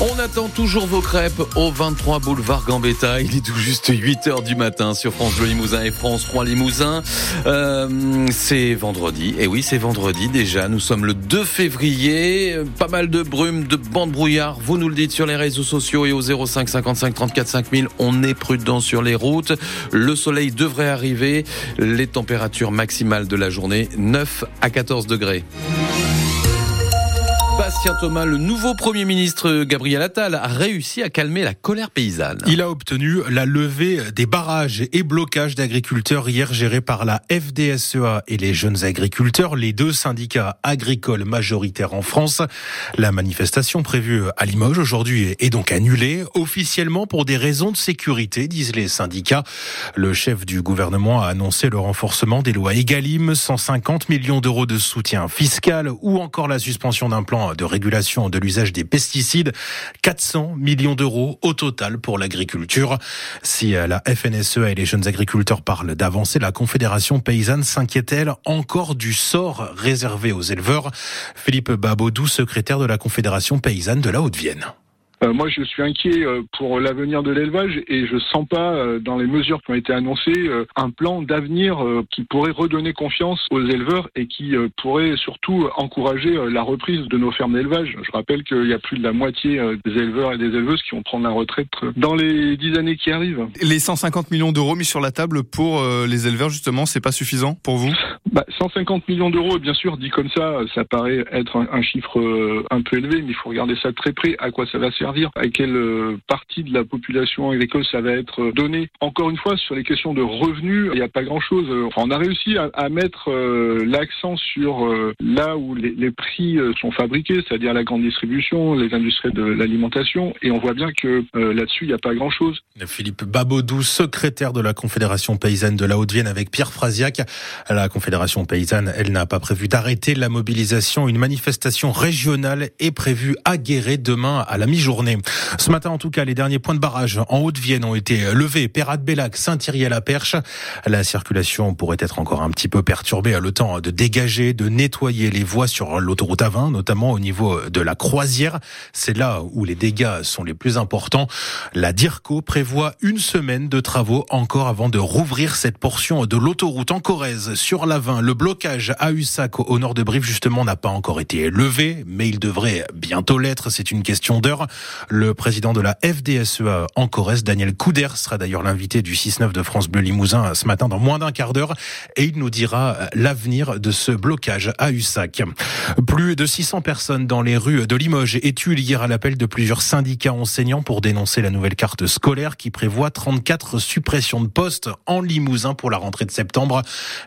On attend toujours vos crêpes au 23 boulevard Gambetta. Il est tout juste 8 heures du matin sur France Bleu Limousin et France 3 Limousin. Euh, c'est vendredi. Et oui, c'est vendredi déjà. Nous sommes le 2 février. Pas mal de brume, de bandes brouillard. Vous nous le dites sur les réseaux sociaux et au 05 55 34 5000. On est prudent sur les routes. Le soleil devrait arriver. Les températures maximales de la journée 9 à 14 degrés. Bastien Thomas, le nouveau Premier ministre Gabriel Attal, a réussi à calmer la colère paysanne. Il a obtenu la levée des barrages et blocages d'agriculteurs hier gérés par la FDSEA et les jeunes agriculteurs, les deux syndicats agricoles majoritaires en France. La manifestation prévue à Limoges aujourd'hui est donc annulée officiellement pour des raisons de sécurité, disent les syndicats. Le chef du gouvernement a annoncé le renforcement des lois Egalim, 150 millions d'euros de soutien fiscal ou encore la suspension d'un plan de régulation de l'usage des pesticides, 400 millions d'euros au total pour l'agriculture. Si la FNSEA et les jeunes agriculteurs parlent d'avancer, la Confédération paysanne s'inquiète-elle encore du sort réservé aux éleveurs? Philippe Babodou, secrétaire de la Confédération paysanne de la Haute-Vienne. Euh, moi, je suis inquiet euh, pour l'avenir de l'élevage et je sens pas euh, dans les mesures qui ont été annoncées un plan d'avenir qui pourrait redonner confiance aux éleveurs et qui pourrait surtout encourager la reprise de nos fermes d'élevage. Je rappelle qu'il y a plus de la moitié des éleveurs et des éleveuses qui vont prendre la retraite dans les dix années qui arrivent. Les 150 millions d'euros mis sur la table pour les éleveurs, justement, c'est pas suffisant pour vous? Bah, 150 millions d'euros, bien sûr, dit comme ça, ça paraît être un, un chiffre un peu élevé, mais il faut regarder ça de très près. À quoi ça va servir à quelle euh, partie de la population agricole ça va être donné. Encore une fois, sur les questions de revenus, il n'y a pas grand-chose. Enfin, on a réussi à, mettre euh, l'accent sur euh, là où les, prix sont fabriqués, c'est-à-dire la grande distribution, les industries de l'alimentation, et on voit bien que là-dessus, il n'y a pas grand-chose. Philippe Babodou, secrétaire de la Confédération paysanne de la Haute-Vienne avec Pierre Frasiac. La Confédération paysanne, elle n'a pas prévu d'arrêter la mobilisation. Une manifestation régionale est prévue à Guéret demain à la mi-journée. Ce matin, en tout cas, les derniers points de barrage en Haute-Vienne ont été levés. Perrat-Bellac, Saint-Thierry-à-la-Perche. La circulation pourrait être encore un petit peu perturbée. Le temps de dégager, de nettoyer les voies sur l'autoroute A20, notamment au niveau de la croisière. C'est là où les dégâts sont les plus importants. La DIRCO prévoit une semaine de travaux encore avant de rouvrir cette portion de l'autoroute en Corrèze sur l'A20. Le blocage à Ussac au nord de Brive, justement, n'a pas encore été levé, mais il devrait bientôt l'être. C'est une question d'heure. Le président de la FDSEA en Corrèze, Daniel Couder, sera d'ailleurs l'invité du 6-9 de France Bleu Limousin ce matin dans moins d'un quart d'heure et il nous dira l'avenir de ce blocage à Ussac. Plus de 600 personnes dans les rues de Limoges et tuent hier à l'appel de plusieurs syndicats enseignants pour dénoncer la nouvelle carte scolaire qui prévoit 34 suppressions de postes en Limousin pour la rentrée de septembre.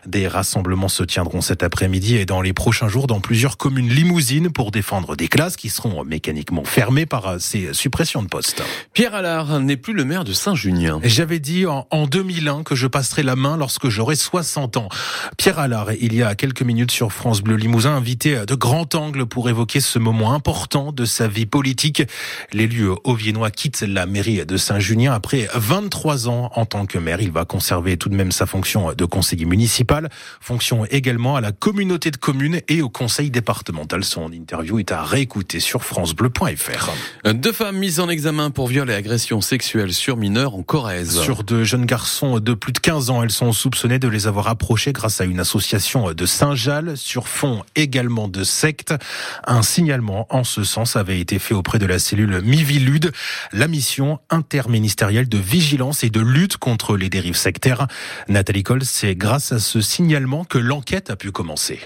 Des rassemblements se tiendront cet après-midi et dans les prochains jours dans plusieurs communes limousines pour défendre des classes qui seront mécaniquement fermées par ces suppressions de postes. Pierre Allard n'est plus le maire de Saint-Junien. J'avais dit en, 2001 que je passerai la main lorsque j'aurai 60 ans. Pierre Allard, il y a quelques minutes sur France Bleu Limousin, invité de grand angle pour évoquer ce moment important de sa vie politique. L'élu auviennois quitte la mairie de Saint-Junien après 23 ans en tant que maire. Il va conserver tout de même sa fonction de conseiller municipal, fonction également à la communauté de communes et au conseil départemental. Son interview est à réécouter sur francebleu.fr. Deux femmes mises en examen pour viol et agression sexuelle sur mineurs en Corrèze. Sur deux jeunes garçons de plus de 15 ans, elles sont soupçonnées de les avoir approchés grâce à une association de Saint-Jalles sur fond également de secte. Un signalement en ce sens avait été fait auprès de la cellule Mivilude, la mission interministérielle de vigilance et de lutte contre les dérives sectaires. Nathalie Cole, c'est grâce à ce signalement que l'enquête a pu commencer.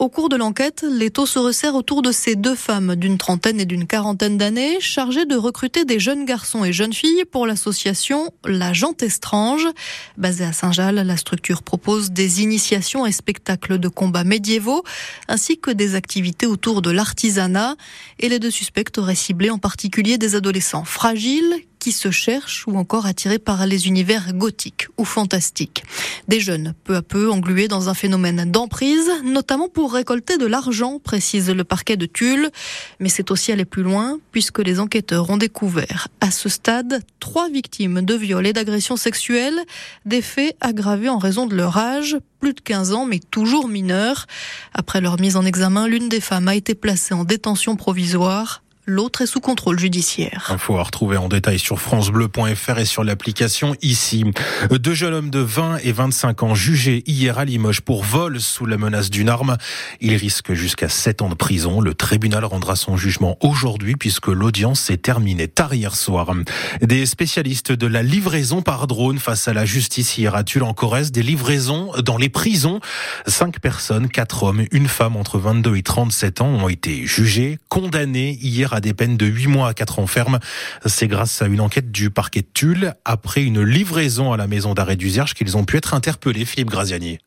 Au cours de l'enquête, les taux se resserrent autour de ces deux femmes d'une trentaine et d'une quarantaine d'années, chargées de recruter des jeunes garçons et jeunes filles pour l'association La Jante Estrange. Basée à Saint-Jalles, la structure propose des initiations et spectacles de combats médiévaux, ainsi que des activités autour de l'artisanat. Et les deux suspects auraient ciblé en particulier des adolescents fragiles qui se cherchent ou encore attirés par les univers gothiques ou fantastiques. Des jeunes, peu à peu englués dans un phénomène d'emprise, notamment pour récolter de l'argent, précise le parquet de Tulle. Mais c'est aussi aller plus loin, puisque les enquêteurs ont découvert à ce stade trois victimes de viols et d'agressions sexuelles, des faits aggravés en raison de leur âge, plus de 15 ans, mais toujours mineurs. Après leur mise en examen, l'une des femmes a été placée en détention provisoire. L'autre est sous contrôle judiciaire. Info à retrouver en détail sur francebleu.fr et sur l'application ici. Deux jeunes hommes de 20 et 25 ans jugés hier à Limoges pour vol sous la menace d'une arme. Ils risquent jusqu'à 7 ans de prison. Le tribunal rendra son jugement aujourd'hui puisque l'audience s'est terminée tard hier soir. Des spécialistes de la livraison par drone face à la justice hier à Tulle en Corrèze. Des livraisons dans les prisons. Cinq personnes, quatre hommes, une femme entre 22 et 37 ans ont été jugés, condamnés hier à des peines de 8 mois à 4 ans ferme. C'est grâce à une enquête du parquet de Tulle, après une livraison à la maison d'arrêt d'Uzerge, qu'ils ont pu être interpellés, Philippe Graziani.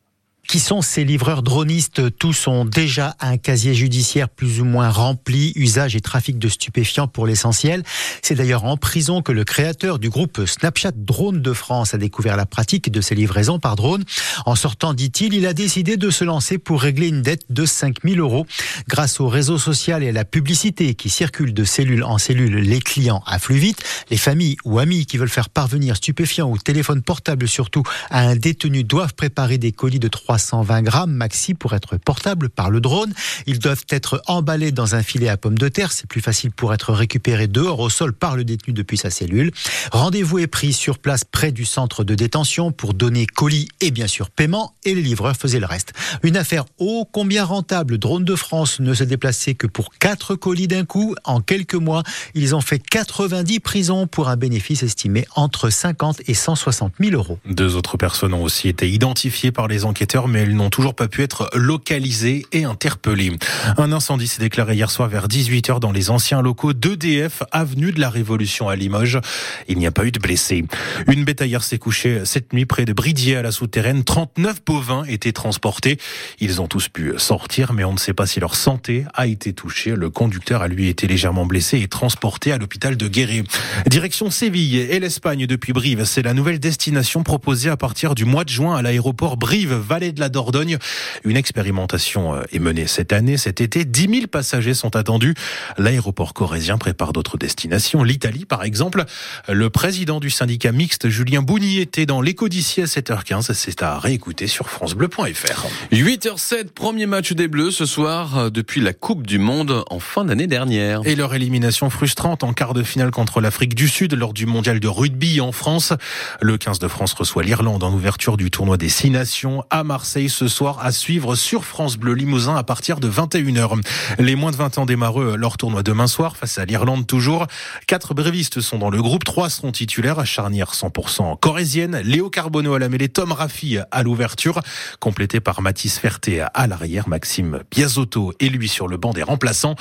Qui sont ces livreurs dronistes? Tous ont déjà un casier judiciaire plus ou moins rempli, usage et trafic de stupéfiants pour l'essentiel. C'est d'ailleurs en prison que le créateur du groupe Snapchat Drone de France a découvert la pratique de ces livraisons par drone. En sortant, dit-il, il a décidé de se lancer pour régler une dette de 5000 euros. Grâce au réseau social et à la publicité qui circule de cellule en cellule, les clients affluent vite. Les familles ou amis qui veulent faire parvenir stupéfiants ou téléphone portable surtout à un détenu doivent préparer des colis de 3 320 grammes maxi pour être portable par le drone. Ils doivent être emballés dans un filet à pommes de terre. C'est plus facile pour être récupéré dehors au sol par le détenu depuis sa cellule. Rendez-vous est pris sur place près du centre de détention pour donner colis et bien sûr paiement et les livreurs faisaient le reste. Une affaire ô combien rentable. Drone de France ne se déplaçait que pour 4 colis d'un coup. En quelques mois, ils ont fait 90 prisons pour un bénéfice estimé entre 50 et 160 000 euros. Deux autres personnes ont aussi été identifiées par les enquêteurs mais elles n'ont toujours pas pu être localisées et interpellées. Un incendie s'est déclaré hier soir vers 18h dans les anciens locaux d'EDF, avenue de la Révolution à Limoges. Il n'y a pas eu de blessés. Une bétaillère s'est couchée cette nuit près de Bridier à la souterraine. 39 bovins étaient transportés. Ils ont tous pu sortir, mais on ne sait pas si leur santé a été touchée. Le conducteur a lui été légèrement blessé et transporté à l'hôpital de Guéret. Direction Séville et l'Espagne depuis Brive. C'est la nouvelle destination proposée à partir du mois de juin à l'aéroport Brive-Vallée de la Dordogne. Une expérimentation euh, est menée cette année, cet été. 10 000 passagers sont attendus. L'aéroport corésien prépare d'autres destinations. L'Italie, par exemple. Le président du syndicat mixte, Julien Bougny, était dans l'écho d'ici à 7h15. C'est à réécouter sur FranceBleu.fr. 8h07, premier match des Bleus ce soir euh, depuis la Coupe du Monde en fin d'année dernière. Et leur élimination frustrante en quart de finale contre l'Afrique du Sud lors du mondial de rugby en France. Le 15 de France reçoit l'Irlande en ouverture du tournoi des Six Nations à Marseille. Marseille ce soir à suivre sur France Bleu Limousin à partir de 21h. Les moins de 20 ans démarrent leur tournoi demain soir face à l'Irlande toujours. Quatre brévistes sont dans le groupe, trois seront titulaires à charnière 100% corésienne. Léo Carbonneau à la mêlée, Tom Raffi à l'ouverture, complété par Mathis Ferté à l'arrière, Maxime Piazotto et lui sur le banc des remplaçants.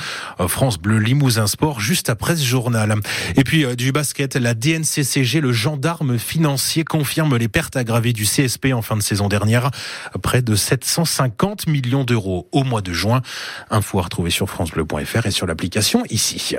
France Bleu Limousin Sport juste après ce journal. Et puis euh, du basket, la DNCCG, le gendarme financier confirme les pertes aggravées du CSP en fin de saison dernière près de 750 millions d'euros au mois de juin. Info à retrouver sur francebleu.fr et sur l'application ici.